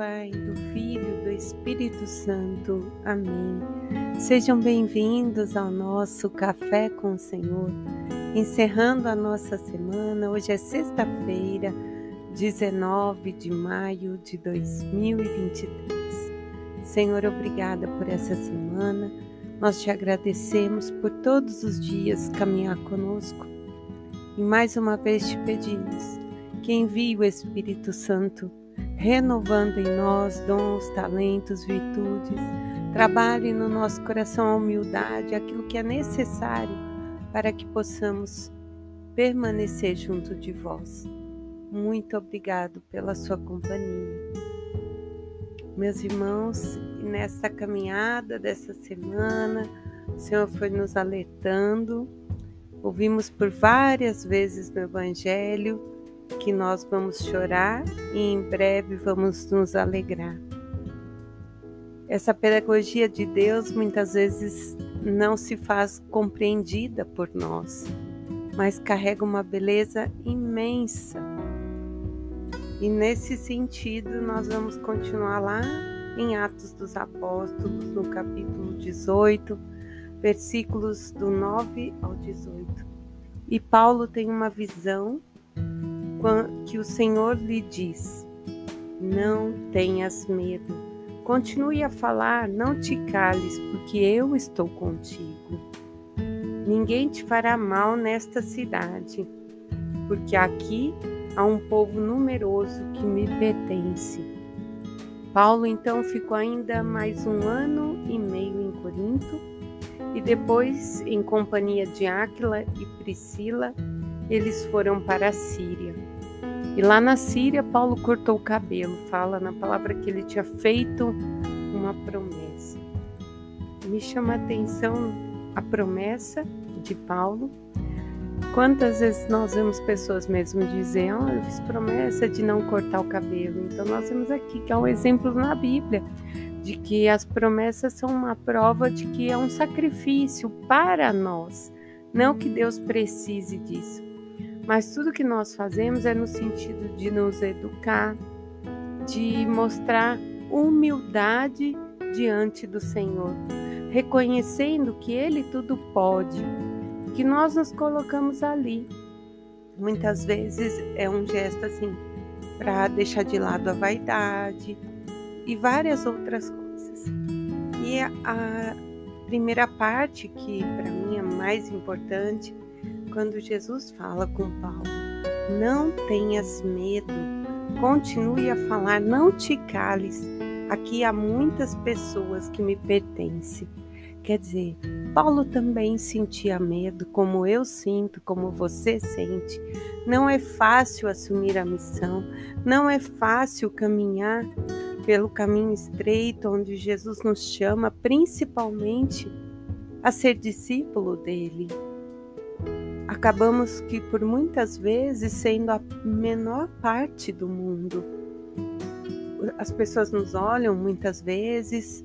Pai, do Filho, do Espírito Santo. Amém. Sejam bem-vindos ao nosso Café com o Senhor. Encerrando a nossa semana, hoje é sexta-feira, 19 de maio de 2023. Senhor, obrigada por essa semana. Nós te agradecemos por todos os dias caminhar conosco. E mais uma vez te pedimos que envie o Espírito Santo renovando em nós dons, talentos, virtudes. Trabalhe no nosso coração a humildade, aquilo que é necessário para que possamos permanecer junto de vós. Muito obrigado pela sua companhia. Meus irmãos, nessa caminhada dessa semana, o Senhor foi nos alertando. Ouvimos por várias vezes no Evangelho que nós vamos chorar e em breve vamos nos alegrar. Essa pedagogia de Deus muitas vezes não se faz compreendida por nós, mas carrega uma beleza imensa. E nesse sentido, nós vamos continuar lá em Atos dos Apóstolos, no capítulo 18, versículos do 9 ao 18. E Paulo tem uma visão que o Senhor lhe diz: Não tenhas medo. Continue a falar, não te cales, porque eu estou contigo. Ninguém te fará mal nesta cidade, porque aqui há um povo numeroso que me pertence. Paulo então ficou ainda mais um ano e meio em Corinto e depois, em companhia de Áquila e Priscila, eles foram para a Síria. E lá na Síria, Paulo cortou o cabelo, fala na palavra que ele tinha feito uma promessa. Me chama a atenção a promessa de Paulo. Quantas vezes nós vemos pessoas mesmo dizer, oh, eu fiz promessa de não cortar o cabelo. Então nós vemos aqui que é um exemplo na Bíblia de que as promessas são uma prova de que é um sacrifício para nós, não que Deus precise disso. Mas tudo que nós fazemos é no sentido de nos educar, de mostrar humildade diante do Senhor, reconhecendo que Ele tudo pode, que nós nos colocamos ali. Muitas vezes é um gesto assim para deixar de lado a vaidade e várias outras coisas. E a primeira parte, que para mim é mais importante, quando Jesus fala com Paulo: Não tenhas medo, continue a falar, não te cales. Aqui há muitas pessoas que me pertencem. Quer dizer, Paulo também sentia medo, como eu sinto, como você sente. Não é fácil assumir a missão, não é fácil caminhar pelo caminho estreito onde Jesus nos chama, principalmente a ser discípulo dele acabamos que por muitas vezes sendo a menor parte do mundo. As pessoas nos olham muitas vezes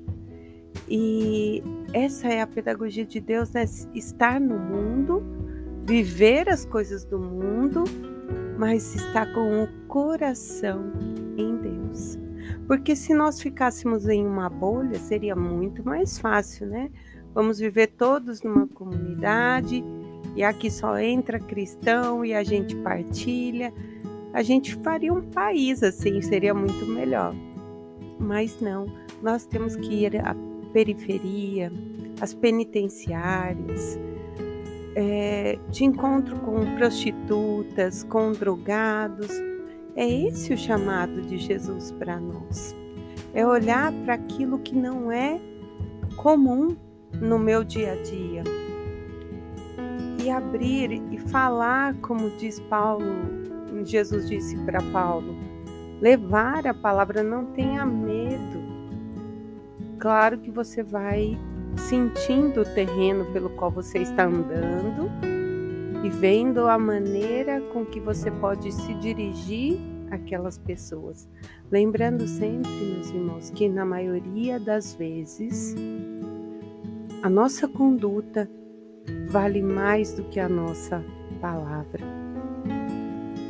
e essa é a pedagogia de Deus, né? Estar no mundo, viver as coisas do mundo, mas estar com o coração em Deus. Porque se nós ficássemos em uma bolha, seria muito mais fácil, né? Vamos viver todos numa comunidade e aqui só entra cristão e a gente partilha. A gente faria um país assim, seria muito melhor. Mas não, nós temos que ir à periferia, às penitenciárias, é, de encontro com prostitutas, com drogados. É esse o chamado de Jesus para nós. É olhar para aquilo que não é comum no meu dia a dia e abrir e falar, como diz Paulo, Jesus disse para Paulo, levar a palavra, não tenha medo. Claro que você vai sentindo o terreno pelo qual você está andando e vendo a maneira com que você pode se dirigir àquelas pessoas. Lembrando sempre, meus irmãos, que na maioria das vezes a nossa conduta vale mais do que a nossa palavra.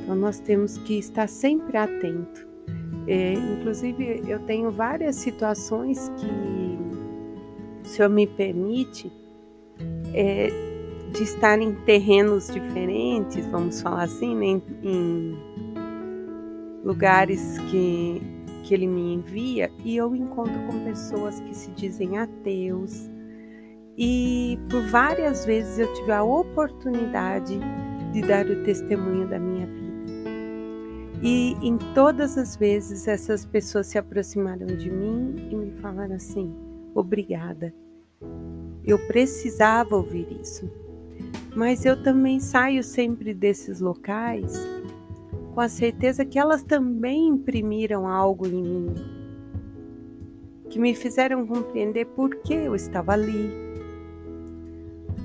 Então nós temos que estar sempre atento. É, inclusive, eu tenho várias situações que, o Senhor me permite, é, de estar em terrenos diferentes, vamos falar assim, né, em, em lugares que, que Ele me envia, e eu encontro com pessoas que se dizem ateus. E por várias vezes eu tive a oportunidade de dar o testemunho da minha vida. E em todas as vezes essas pessoas se aproximaram de mim e me falaram assim: obrigada. Eu precisava ouvir isso. Mas eu também saio sempre desses locais com a certeza que elas também imprimiram algo em mim, que me fizeram compreender por que eu estava ali,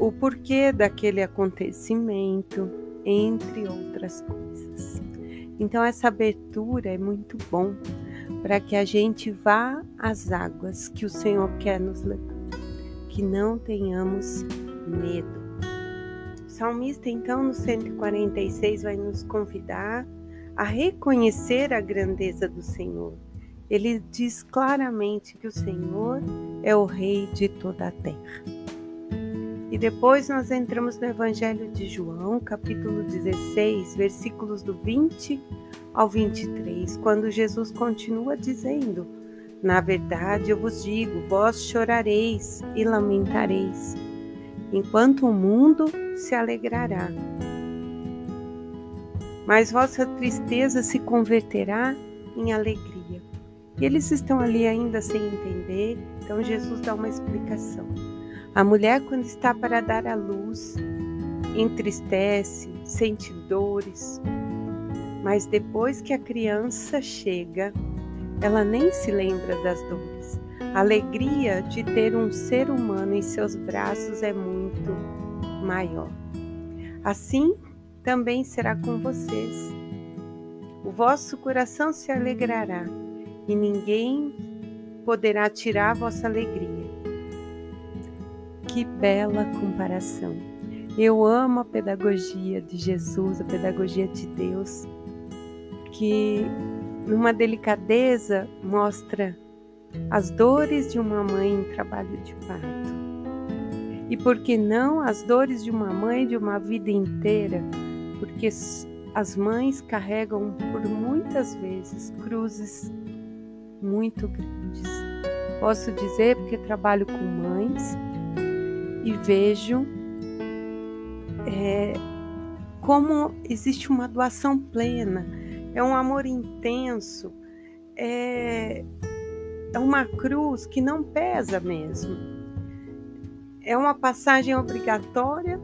o porquê daquele acontecimento, entre outras coisas. Então, essa abertura é muito bom para que a gente vá às águas que o Senhor quer nos levar, que não tenhamos medo. O salmista, então, no 146, vai nos convidar a reconhecer a grandeza do Senhor. Ele diz claramente que o Senhor é o Rei de toda a terra. E depois nós entramos no Evangelho de João, capítulo 16, versículos do 20 ao 23, quando Jesus continua dizendo: Na verdade eu vos digo, vós chorareis e lamentareis, enquanto o mundo se alegrará. Mas vossa tristeza se converterá em alegria. E eles estão ali ainda sem entender, então Jesus dá uma explicação. A mulher, quando está para dar à luz, entristece, sente dores, mas depois que a criança chega, ela nem se lembra das dores. A alegria de ter um ser humano em seus braços é muito maior. Assim também será com vocês. O vosso coração se alegrará e ninguém poderá tirar a vossa alegria. Que bela comparação! Eu amo a pedagogia de Jesus, a pedagogia de Deus, que numa delicadeza mostra as dores de uma mãe em trabalho de parto. E por que não as dores de uma mãe de uma vida inteira? Porque as mães carregam por muitas vezes cruzes muito grandes. Posso dizer porque trabalho com mães e vejo é, como existe uma doação plena, é um amor intenso, é, é uma cruz que não pesa mesmo. É uma passagem obrigatória,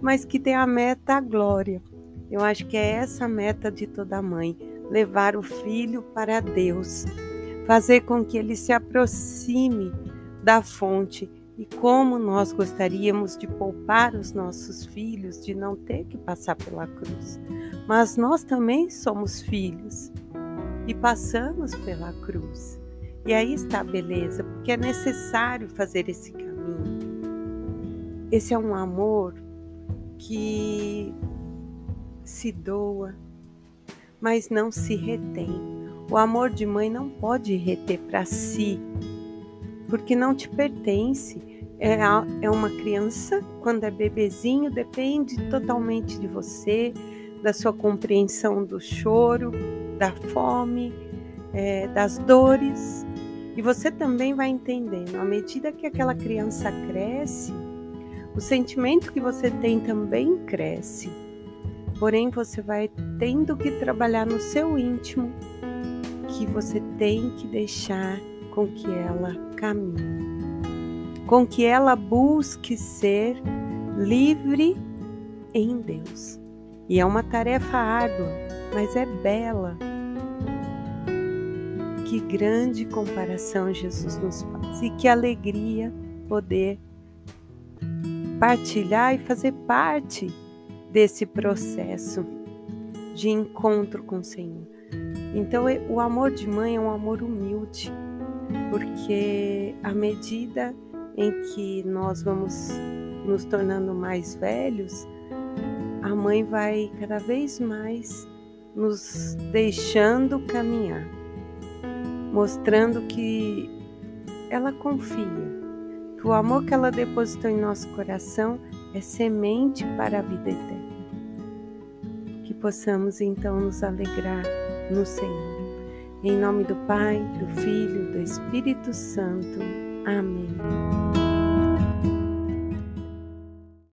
mas que tem a meta a glória. Eu acho que é essa a meta de toda mãe: levar o filho para Deus, fazer com que ele se aproxime da fonte e como nós gostaríamos de poupar os nossos filhos de não ter que passar pela cruz. Mas nós também somos filhos e passamos pela cruz. E aí está a beleza, porque é necessário fazer esse caminho. Esse é um amor que se doa, mas não se retém. O amor de mãe não pode reter para si porque não te pertence. É, é uma criança, quando é bebezinho, depende totalmente de você, da sua compreensão do choro, da fome, é, das dores. E você também vai entendendo, à medida que aquela criança cresce, o sentimento que você tem também cresce. Porém, você vai tendo que trabalhar no seu íntimo, que você tem que deixar com que ela caminhe, com que ela busque ser livre em Deus. E é uma tarefa árdua, mas é bela. Que grande comparação Jesus nos faz e que alegria poder partilhar e fazer parte desse processo de encontro com o Senhor. Então, o amor de mãe é um amor humilde, porque à medida em que nós vamos nos tornando mais velhos, a mãe vai cada vez mais nos deixando caminhar. mostrando que ela confia, que o amor que ela depositou em nosso coração é semente para a vida eterna. Que possamos então nos alegrar no Senhor. Em nome do Pai, do Filho, do Espírito Santo. Amém.